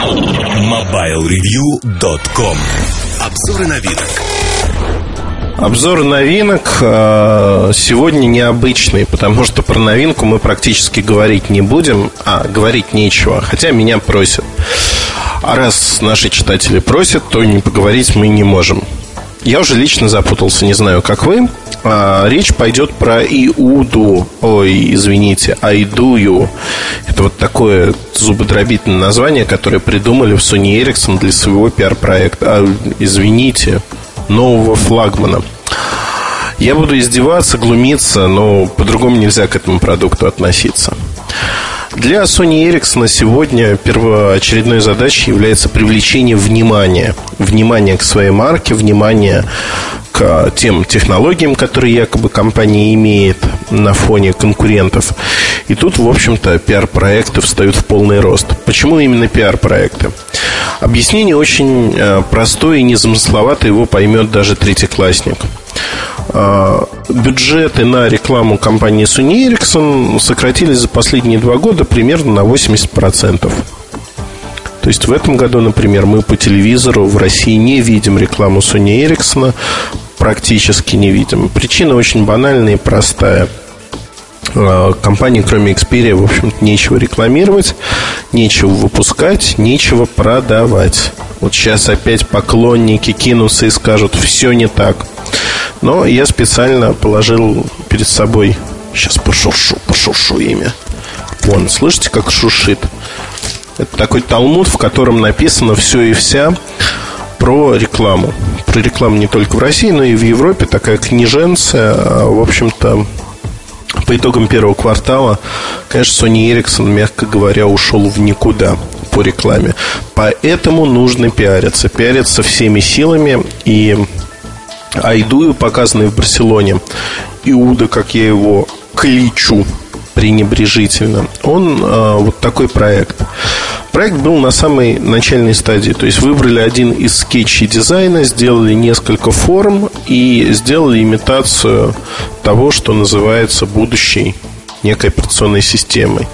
MobileReview.com Обзоры новинок Обзор новинок э, сегодня необычный, потому что про новинку мы практически говорить не будем, а говорить нечего, хотя меня просят. А раз наши читатели просят, то не поговорить мы не можем. Я уже лично запутался, не знаю, как вы. А, речь пойдет про Иуду. Ой, извините, Айдую. Это вот такое зубодробительное название, которое придумали в Sony Ericsson для своего пиар-проекта. А, извините, нового флагмана. Я буду издеваться, глумиться, но по-другому нельзя к этому продукту относиться. Для Sony Ericsson сегодня первоочередной задачей является привлечение внимания. Внимание к своей марке, внимание к тем технологиям, которые якобы компания имеет на фоне конкурентов. И тут, в общем-то, пиар-проекты встают в полный рост. Почему именно пиар-проекты? Объяснение очень э, простое и незамысловато, его поймет даже третьеклассник. А, бюджеты на рекламу компании Sony Ericsson сократились за последние два года примерно на 80%. То есть в этом году, например, мы по телевизору в России не видим рекламу Sony Ericsson, практически не видим. Причина очень банальная и простая. А, компании, кроме Xperia, в общем-то, нечего рекламировать, нечего выпускать, нечего продавать. Вот сейчас опять поклонники кинутся и скажут, все не так. Но я специально положил перед собой Сейчас пошуршу, пошуршу имя Вон, слышите, как шушит Это такой талмуд, в котором написано все и вся про рекламу Про рекламу не только в России, но и в Европе Такая книженция, в общем-то по итогам первого квартала, конечно, Sony Ericsson, мягко говоря, ушел в никуда по рекламе. Поэтому нужно пиариться. Пиариться всеми силами. И Айдую, показанный в Барселоне, Иуда, как я его кличу пренебрежительно, он э, вот такой проект. Проект был на самой начальной стадии, то есть выбрали один из скетчей дизайна, сделали несколько форм и сделали имитацию того, что называется будущей некой операционной системой.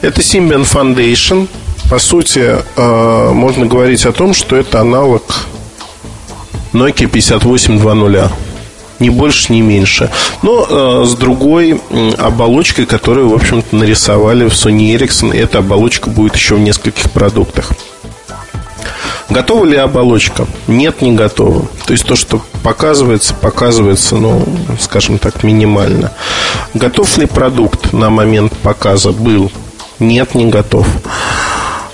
Это Symbian Foundation. По сути, э, можно говорить о том, что это аналог Nokia 5820 ни больше, ни меньше. Но э, с другой оболочкой, которую, в общем-то, нарисовали в Sony Ericsson. Эта оболочка будет еще в нескольких продуктах. Готова ли оболочка? Нет, не готова. То есть то, что показывается, показывается, ну, скажем так, минимально. Готов ли продукт на момент показа был? Нет, не готов.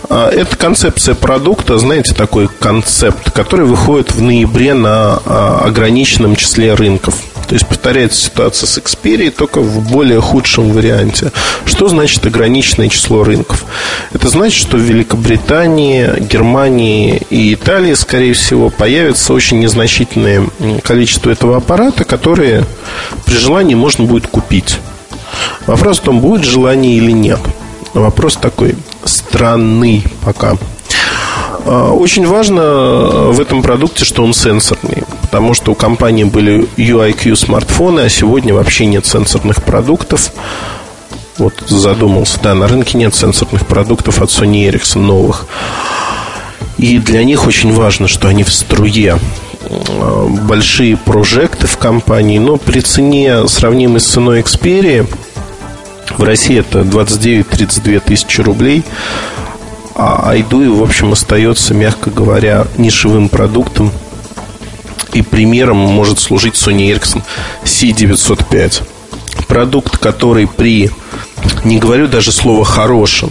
А, это концепция продукта, знаете, такой концепт, который выходит в ноябре на а, ограниченном числе рынков. То есть повторяется ситуация с Xperia, только в более худшем варианте. Что значит ограниченное число рынков? Это значит, что в Великобритании, Германии и Италии, скорее всего, появится очень незначительное количество этого аппарата, которые при желании можно будет купить. Вопрос в том, будет желание или нет. Вопрос такой странный пока. А, очень важно в этом продукте, что он сенсорный, потому что у компании были UIQ смартфоны, а сегодня вообще нет сенсорных продуктов. Вот задумался, да, на рынке нет сенсорных продуктов от Sony Ericsson новых. И для них очень важно, что они в струе а, большие прожекты в компании, но при цене, сравнимой с ценой Xperia, в России это 29-32 тысячи рублей. А Айдуи, в общем, остается, мягко говоря, нишевым продуктом. И примером может служить Sony Ericsson C905. Продукт, который при, не говорю даже слово «хорошем»,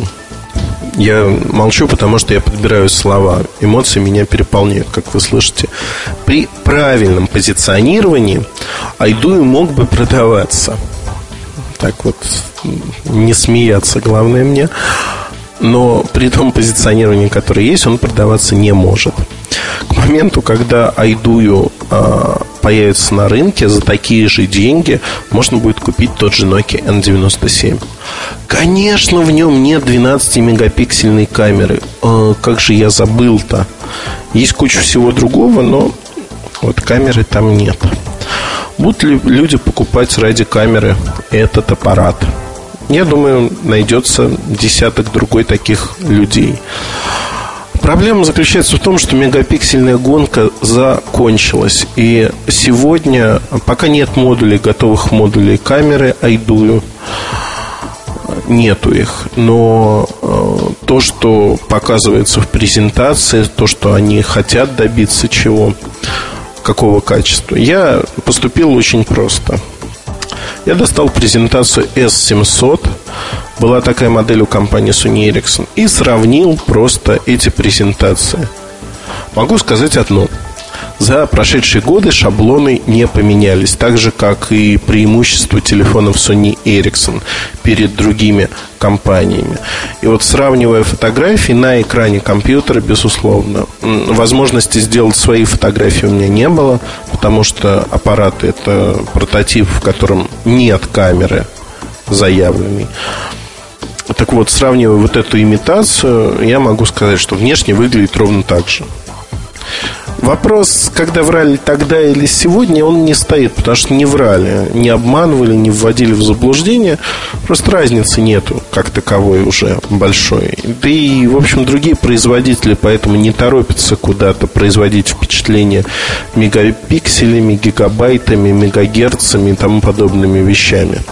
я молчу, потому что я подбираю слова. Эмоции меня переполняют, как вы слышите. При правильном позиционировании Айдуи мог бы продаваться – так вот не смеяться, главное мне. Но при том позиционировании, которое есть, он продаваться не может. К моменту, когда Айдую э, появится на рынке, за такие же деньги можно будет купить тот же Nokia N97. Конечно, в нем нет 12-мегапиксельной камеры. Э, как же я забыл-то? Есть куча всего другого, но вот камеры там нет. Будут ли люди покупать ради камеры этот аппарат? Я думаю, найдется десяток другой таких людей. Проблема заключается в том, что мегапиксельная гонка закончилась. И сегодня, пока нет модулей, готовых модулей камеры айдую, нету их. Но э, то, что показывается в презентации, то, что они хотят добиться чего, какого качества, я поступил очень просто. Я достал презентацию S700 была такая модель у компании Sony Ericsson и сравнил просто эти презентации. Могу сказать одно. За прошедшие годы шаблоны не поменялись, так же, как и преимущества телефонов Sony Ericsson перед другими компаниями. И вот сравнивая фотографии на экране компьютера, безусловно, возможности сделать свои фотографии у меня не было, потому что аппарат это прототип, в котором нет камеры заявленной. Так вот, сравнивая вот эту имитацию, я могу сказать, что внешне выглядит ровно так же. Вопрос, когда врали тогда или сегодня, он не стоит, потому что не врали, не обманывали, не вводили в заблуждение. Просто разницы нету как таковой уже большой. Да и, в общем, другие производители поэтому не торопятся куда-то производить впечатление мегапикселями, гигабайтами, мегагерцами и тому подобными вещами.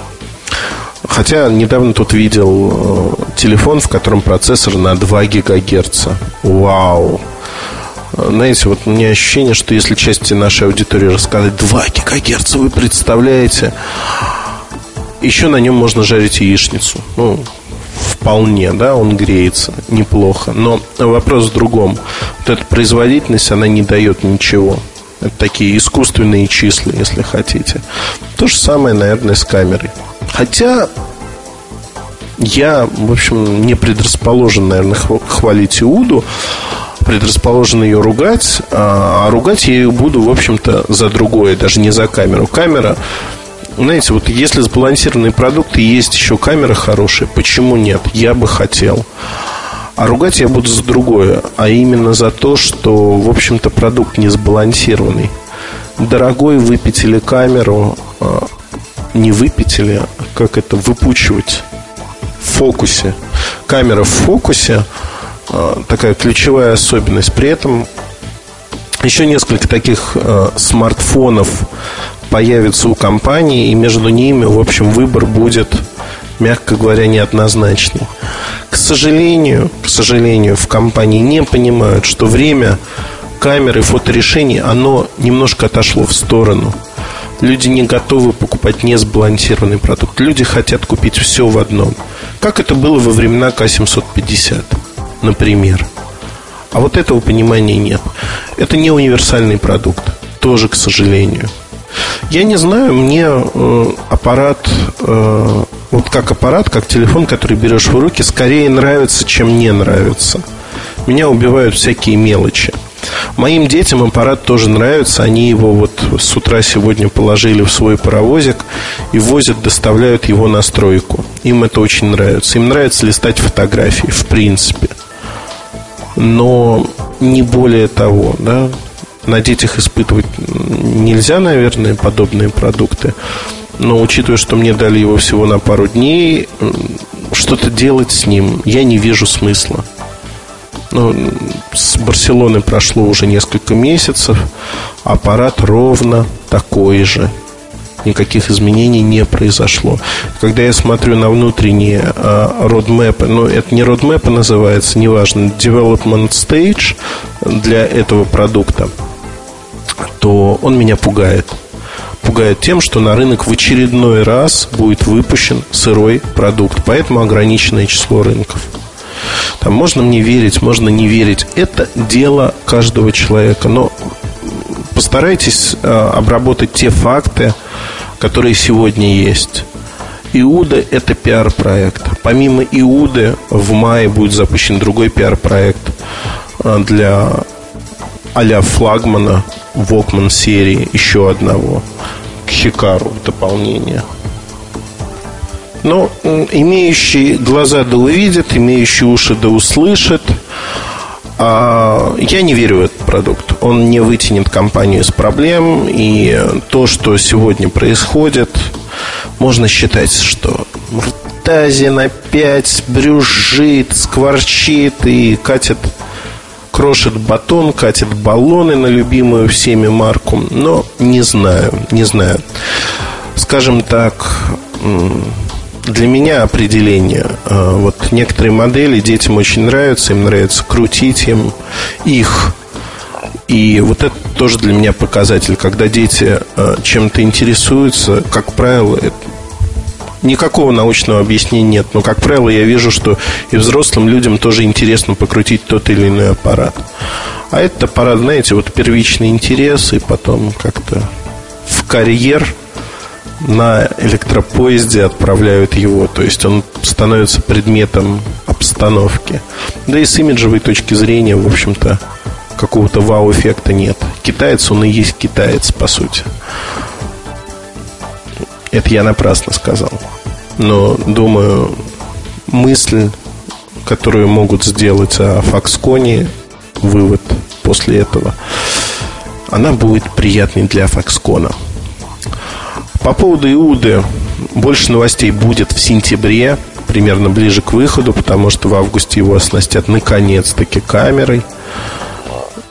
Хотя недавно тут видел э, телефон, в котором процессор на 2 гигагерца. Вау! Знаете, вот у меня ощущение, что если части нашей аудитории рассказать 2 гигагерца, вы представляете, еще на нем можно жарить яичницу. Ну, вполне, да, он греется неплохо. Но вопрос в другом. Вот эта производительность, она не дает ничего. Это такие искусственные числа, если хотите. То же самое, наверное, с камерой. Хотя я, в общем, не предрасположен, наверное, хвалить Иуду, предрасположен ее ругать, а, а ругать я ее буду, в общем-то, за другое, даже не за камеру. Камера, знаете, вот если сбалансированные продукты, есть еще камера хорошая, почему нет? Я бы хотел. А ругать я буду за другое, а именно за то, что, в общем-то, продукт не сбалансированный. Дорогой выпятили камеру, а, не выпятили, а как это, выпучивать в фокусе. Камера в фокусе такая ключевая особенность. При этом еще несколько таких э, смартфонов появится у компании, и между ними, в общем, выбор будет, мягко говоря, неоднозначный. К сожалению, к сожалению, в компании не понимают, что время камеры фоторешений, оно немножко отошло в сторону – Люди не готовы покупать несбалансированный продукт. Люди хотят купить все в одном. Как это было во времена К-750, например. А вот этого понимания нет. Это не универсальный продукт. Тоже, к сожалению. Я не знаю, мне э, аппарат, э, вот как аппарат, как телефон, который берешь в руки, скорее нравится, чем не нравится. Меня убивают всякие мелочи. Моим детям аппарат тоже нравится. Они его вот с утра сегодня положили в свой паровозик и возят, доставляют его на стройку. Им это очень нравится. Им нравится листать фотографии, в принципе. Но не более того, да. На детях испытывать нельзя, наверное, подобные продукты. Но учитывая, что мне дали его всего на пару дней, что-то делать с ним я не вижу смысла. Ну, с Барселоны прошло уже несколько месяцев. Аппарат ровно такой же. Никаких изменений не произошло. Когда я смотрю на внутренние э, родмэпы, ну, это не родмэпы называется, неважно, development stage для этого продукта, то он меня пугает пугает тем, что на рынок в очередной раз будет выпущен сырой продукт. Поэтому ограниченное число рынков. Там можно мне верить, можно не верить. Это дело каждого человека. Но постарайтесь э, обработать те факты, которые сегодня есть. Иуда – это пиар-проект. Помимо Иуды, в мае будет запущен другой пиар-проект э, для а флагмана Walkman серии, еще одного, к Хикару дополнение – но имеющие глаза да увидят, имеющие уши да услышат. А, я не верю в этот продукт. Он не вытянет компанию из проблем. И то, что сегодня происходит, можно считать, что Муртазин опять брюжит, скворчит и катит крошит батон, катит баллоны на любимую всеми марку, но не знаю, не знаю. Скажем так, для меня определение. А, вот некоторые модели детям очень нравятся, им нравится крутить им их. И вот это тоже для меня показатель, когда дети а, чем-то интересуются, как правило, это никакого научного объяснения нет. Но, как правило, я вижу, что и взрослым людям тоже интересно покрутить тот или иной аппарат. А этот аппарат, знаете, вот первичный интерес, и потом как-то в карьер на электропоезде отправляют его. То есть он становится предметом обстановки. Да и с имиджевой точки зрения, в общем-то, какого-то вау-эффекта нет. Китаец, он и есть китаец, по сути. Это я напрасно сказал. Но, думаю, мысль, которую могут сделать о Foxconn, вывод после этого, она будет приятной для Foxconn. По поводу Иуды больше новостей будет в сентябре, примерно ближе к выходу, потому что в августе его оснастят наконец-таки камерой.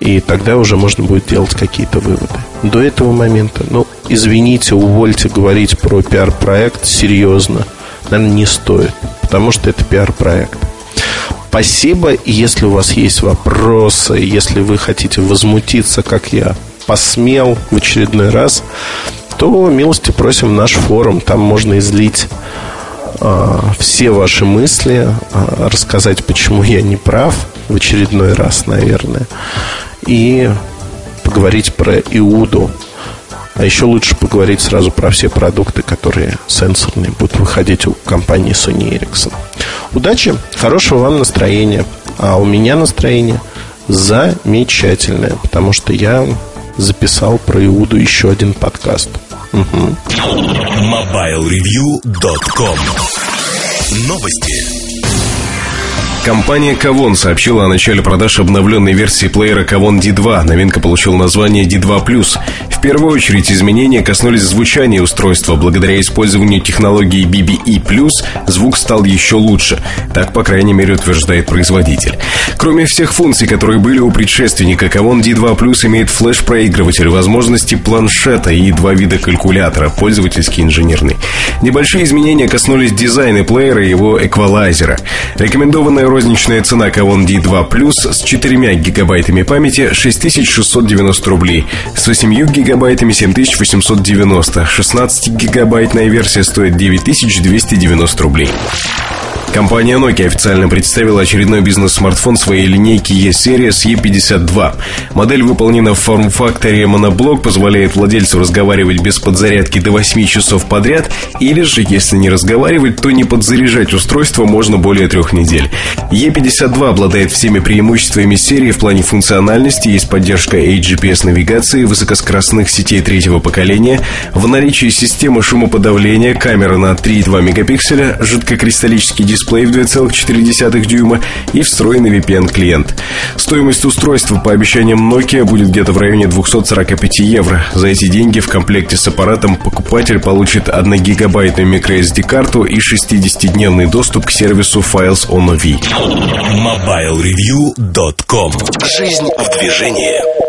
И тогда уже можно будет делать какие-то выводы. До этого момента, ну, извините, увольте говорить про пиар-проект серьезно. Наверное, не стоит, потому что это пиар-проект. Спасибо, если у вас есть вопросы, если вы хотите возмутиться, как я посмел в очередной раз, то милости просим наш форум. Там можно излить э, все ваши мысли, э, рассказать, почему я не прав в очередной раз, наверное, и поговорить про Иуду. А еще лучше поговорить сразу про все продукты, которые сенсорные будут выходить у компании Sony Ericsson. Удачи, хорошего вам настроения. А у меня настроение замечательное, потому что я записал про Иуду еще один подкаст. MobileReview.com Новости. Компания Kavon сообщила о начале продаж обновленной версии плеера Kavon D2. Новинка получила название D2+. Первую очередь изменения коснулись звучания устройства. Благодаря использованию технологии BBE+, звук стал еще лучше. Так, по крайней мере, утверждает производитель. Кроме всех функций, которые были у предшественника, Kavon D2 имеет флеш-проигрыватель, возможности планшета и два вида калькулятора, пользовательский и инженерный. Небольшие изменения коснулись дизайна плеера и его эквалайзера. Рекомендованная розничная цена Kavon D2 Plus с 4 гигабайтами памяти 6690 рублей, с 8 гигабайтами 7890, 16 гигабайтная версия стоит 9290 рублей. Компания Nokia официально представила очередной бизнес-смартфон своей линейки E-Series E52. Модель выполнена в форм-факторе моноблок, позволяет владельцу разговаривать без подзарядки до 8 часов подряд, или же, если не разговаривать, то не подзаряжать устройство можно более трех недель. E52 обладает всеми преимуществами серии в плане функциональности, есть поддержка AGPS-навигации, высокоскоростных сетей третьего поколения, в наличии системы шумоподавления, камера на 3,2 мегапикселя, жидкокристаллический дисплей дисплей в 2,4 дюйма и встроенный VPN-клиент. Стоимость устройства, по обещаниям Nokia, будет где-то в районе 245 евро. За эти деньги в комплекте с аппаратом покупатель получит 1 гигабайтную microSD-карту и 60-дневный доступ к сервису Files on OV. MobileReview.com Жизнь в движении